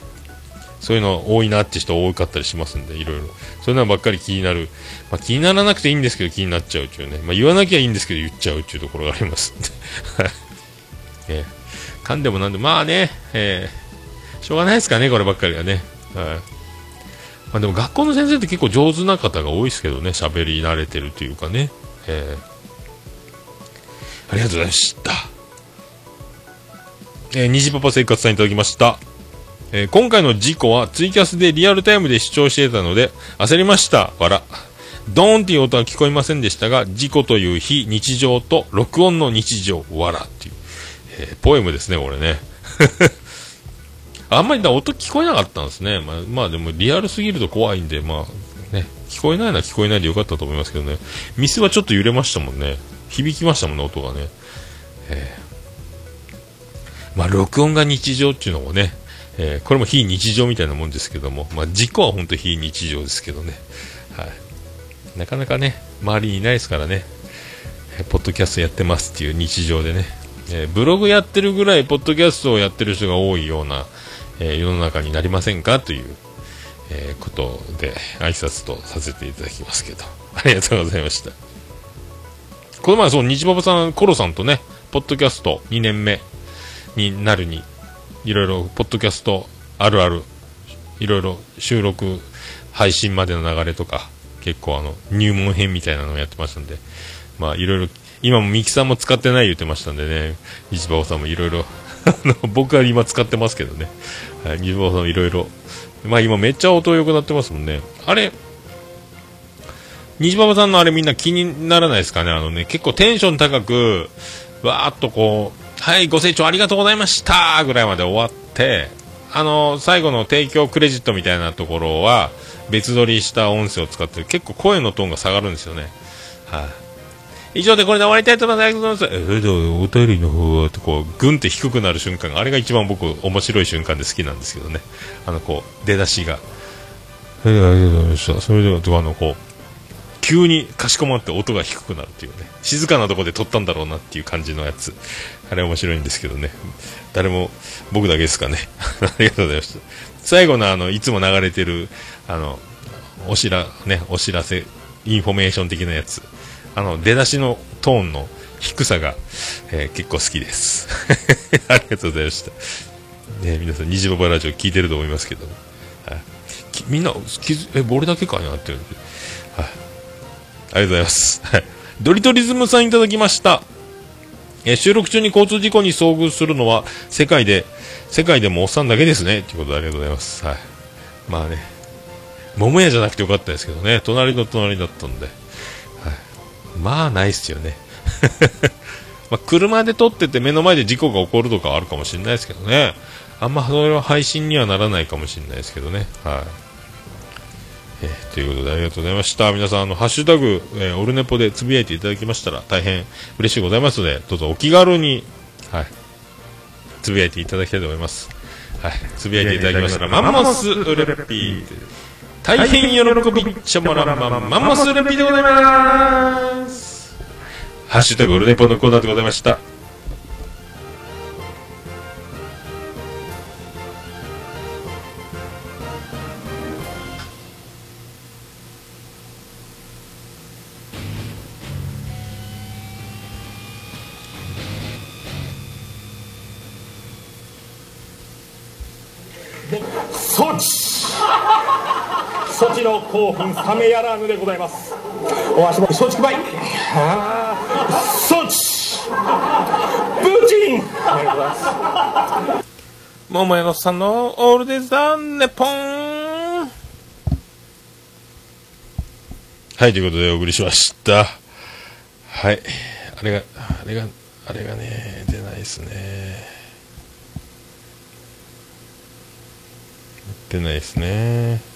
そういうの多いなって人多かったりしますんで、いろいろ。そういうのばっかり気になる。まあ、気にならなくていいんですけど気になっちゃうっていうね。まあ、言わなきゃいいんですけど言っちゃうっていうところがありますんで。は *laughs* い。えー噛んでもなんでも、まあね、えーしょうがないですかね、こればっかりはね。はい。まあでも学校の先生って結構上手な方が多いですけどね、喋り慣れてるというかね。えーありがとうございました。えー、虹パパ生活さんいただきました。えー今回の事故はツイキャスでリアルタイムで視聴していたので焦りました。わら。ドーンっていう音は聞こえませんでしたが、事故という非日常と録音の日常、わらっていう、えーポエムですね、これね。*laughs* あんまりだ音聞こえなかったんですね。まあ、まあでもリアルすぎると怖いんで、まあね、聞こえないのは聞こえないでよかったと思いますけどね。店はちょっと揺れましたもんね。響きましたもんね、音がね。えーまあ録音が日常っていうのもね、えーこれも非日常みたいなもんですけども、まあ事故は本当非日常ですけどね。はい。なかなかね、周りにいないですからね、ポッドキャストやってますっていう日常でね、えーブログやってるぐらい、ポッドキャストをやってる人が多いような、えー世の中になりませんか？という、えーことで、挨拶とさせていただきますけど、ありがとうございました。この前、そう、日馬場さん、コロさんとね、ポッドキャスト2年目になるに、いろいろ、ポッドキャストあるある、いろいろ収録、配信までの流れとか、結構あの、入門編みたいなのをやってましたんで、まあ、いろいろ、今もミキさんも使ってない言ってましたんでね、日馬場さんもいろいろ、僕は今使ってますけどね、はい、日馬さんもいろいろ、まあ今めっちゃ音良くなってますもんね。あれ、虹馬場さんのあれみんな気にならないですかね？あのね、結構テンション高く、わーっとこう、はい、ご清聴ありがとうございましたぐらいまで終わって、あの、最後の提供クレジットみたいなところは、別撮りした音声を使って結構声のトーンが下がるんですよね。はい、以上でこれで終わりたいと思います。ありがとうございます。えー、でお便りの方は、こう、ぐんって低くなる瞬間が、あれが一番僕、面白い瞬間で好きなんですけどね。あの、こう、出だしが。それありがとうございました？それでは、とあの、こう、急にかしこまって音が低くなるっていうね静かなとこで撮ったんだろうなっていう感じのやつあれ面白いんですけどね誰も僕だけですかね *laughs* ありがとうございました最後のあのいつも流れてるあのおしらねお知らせインフォメーション的なやつ。あの出だしのトーンの低さが、えー結構好きです。*laughs* ありがとうございました。ね皆さん虹パパラジオ聞いてると思いますけど、はい、みんな気づえ俺だけかなってはい。ありがとうございます。はい。ドリトリズムさんいただきました。え収録中に交通事故に遭遇するのは世界で、世界でもおっさんだけですね。ということでありがとうございます。はい。まあね、桃屋じゃなくてよかったですけどね、隣の隣だったんで。はい。まあ、ないっすよね。*laughs* ま、車で撮ってて目の前で事故が起こるとかあるかもしれないですけどね。あんまそれは配信にはならないかもしれないですけどね。はい。えーということでありがとうございました。皆さん、あの、ハッシュタグ、えーオルネポでつぶやいていただきましたら大変嬉しいございますので、どうぞお気軽に、はい、つぶやいていただきたいと思います。はい、つぶやいていただきましたら、マンモスウレッピー。大変喜びっちゃもらんまん、マンモスウレッピーでございます。ハッシュタグオルネポのコーナーでございました。興奮冷めやらぬでございますお足元承知くばいあーチンありがとうございます桃屋のおっさんのオールデイズ・ザ・ネポンはい、ということでお送りしました。はい。あれが、あれが、あれがね、出ないですね。出ないですね。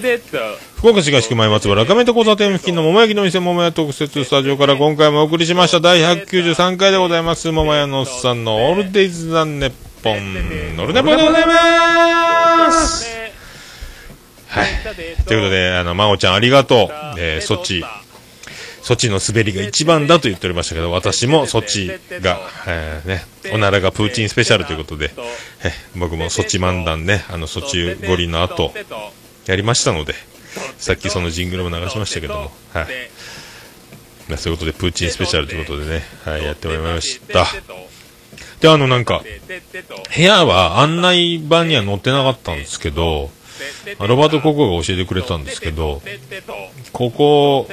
てと福岡市東区前松原赤目と交差点付近の桃焼きの店桃屋特設スタジオから今回もお送りしました。第193回でございます。桃屋のおっさんのオールデイズ・ザ・ネッポン。ノルネポでございますはい。ということであの真央ちゃんありがとう、えー、そっち。そっちの滑りが一番だと言っておりましたけど私もそっちが、えーね、おならがプーチンスペシャルということで、えー僕もそっち漫談ねあのそっち五輪の後やりましたのでさっきそのジングルも流しましたけども、はい。ま、そういうことでプーチンスペシャルということでね、はい、やってもらいました。であのなんか部屋は案内板には載ってなかったんですけどロバート・ココが教えてくれたんですけどここ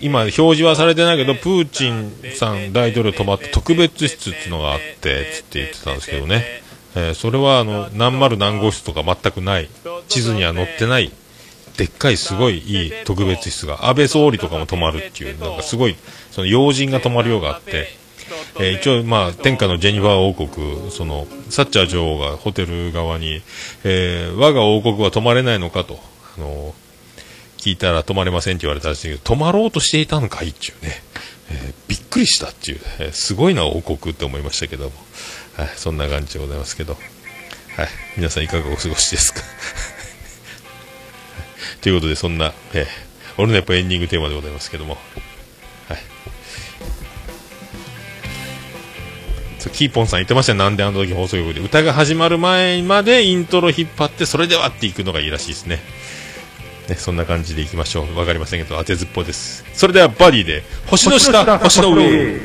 今表示はされてないけどプーチンさん大統領泊まって特別室っていうのがあってつって言ってたんですけどね、えーそれはあの何丸何号室とか全くない地図には載ってないでっかいすごいいい特別室が安倍総理とかも泊まるっていうなんかすごいその要人が泊まるようがあって、えー一応まあ天下のジェニファー王国そのサッチャー女王がホテル側に、えー我が王国は泊まれないのかとあの聞いたら泊まれませんって言われたらしいけど泊まろうとしていたのかいっていうね、えーびっくりしたっていう、えすごいな王国って思いましたけども、はい、そんな感じでございますけど、はい、皆さんいかがお過ごしですか？*laughs* ということでそんな、えー、俺のやっぱエンディングテーマでございますけども、はい、キーポンさん言ってましたよなんであの時放送局で。歌が始まる前までイントロ引っ張ってそれではっていくのがいいらしいですね。ね、そんな感じでいきましょう。わかりませんけど、当てずっぽうです。それでは、バディで、星の下、星の上。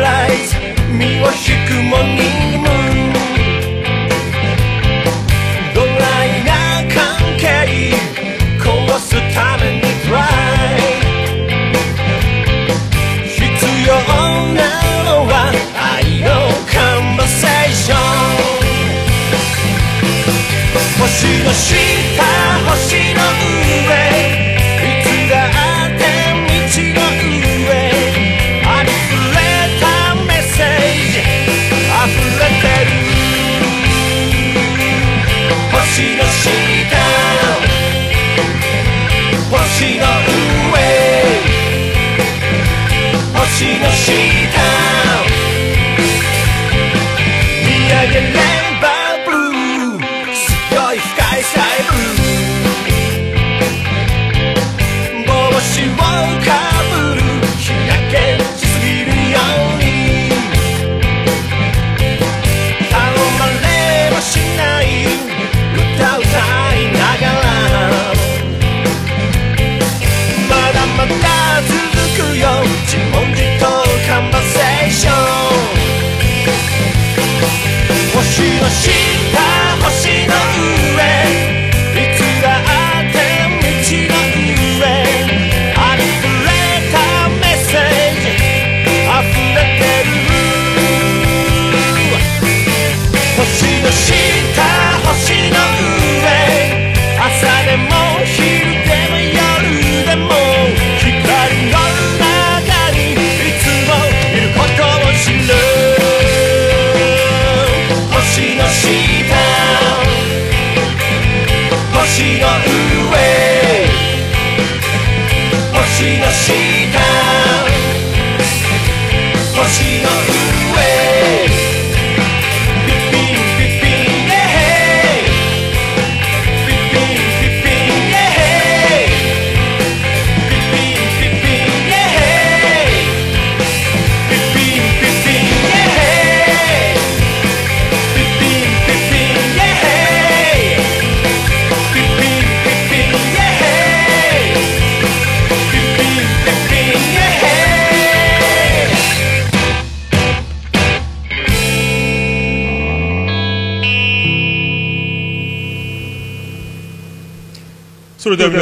たサプライズ身を引くもにもドライな関係壊すためにトライ。必要なのは愛のカンバセーション。星の下星の上星の下見上げない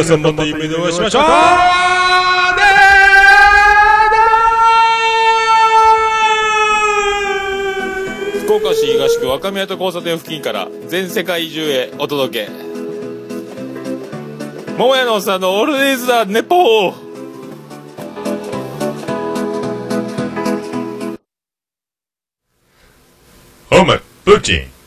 3番の夢でお会いしましょう。福岡市東区若宮と交差点付近から全世界中へお届け。桃屋のおっさんのオールディーズだネポー。お前、プーチン。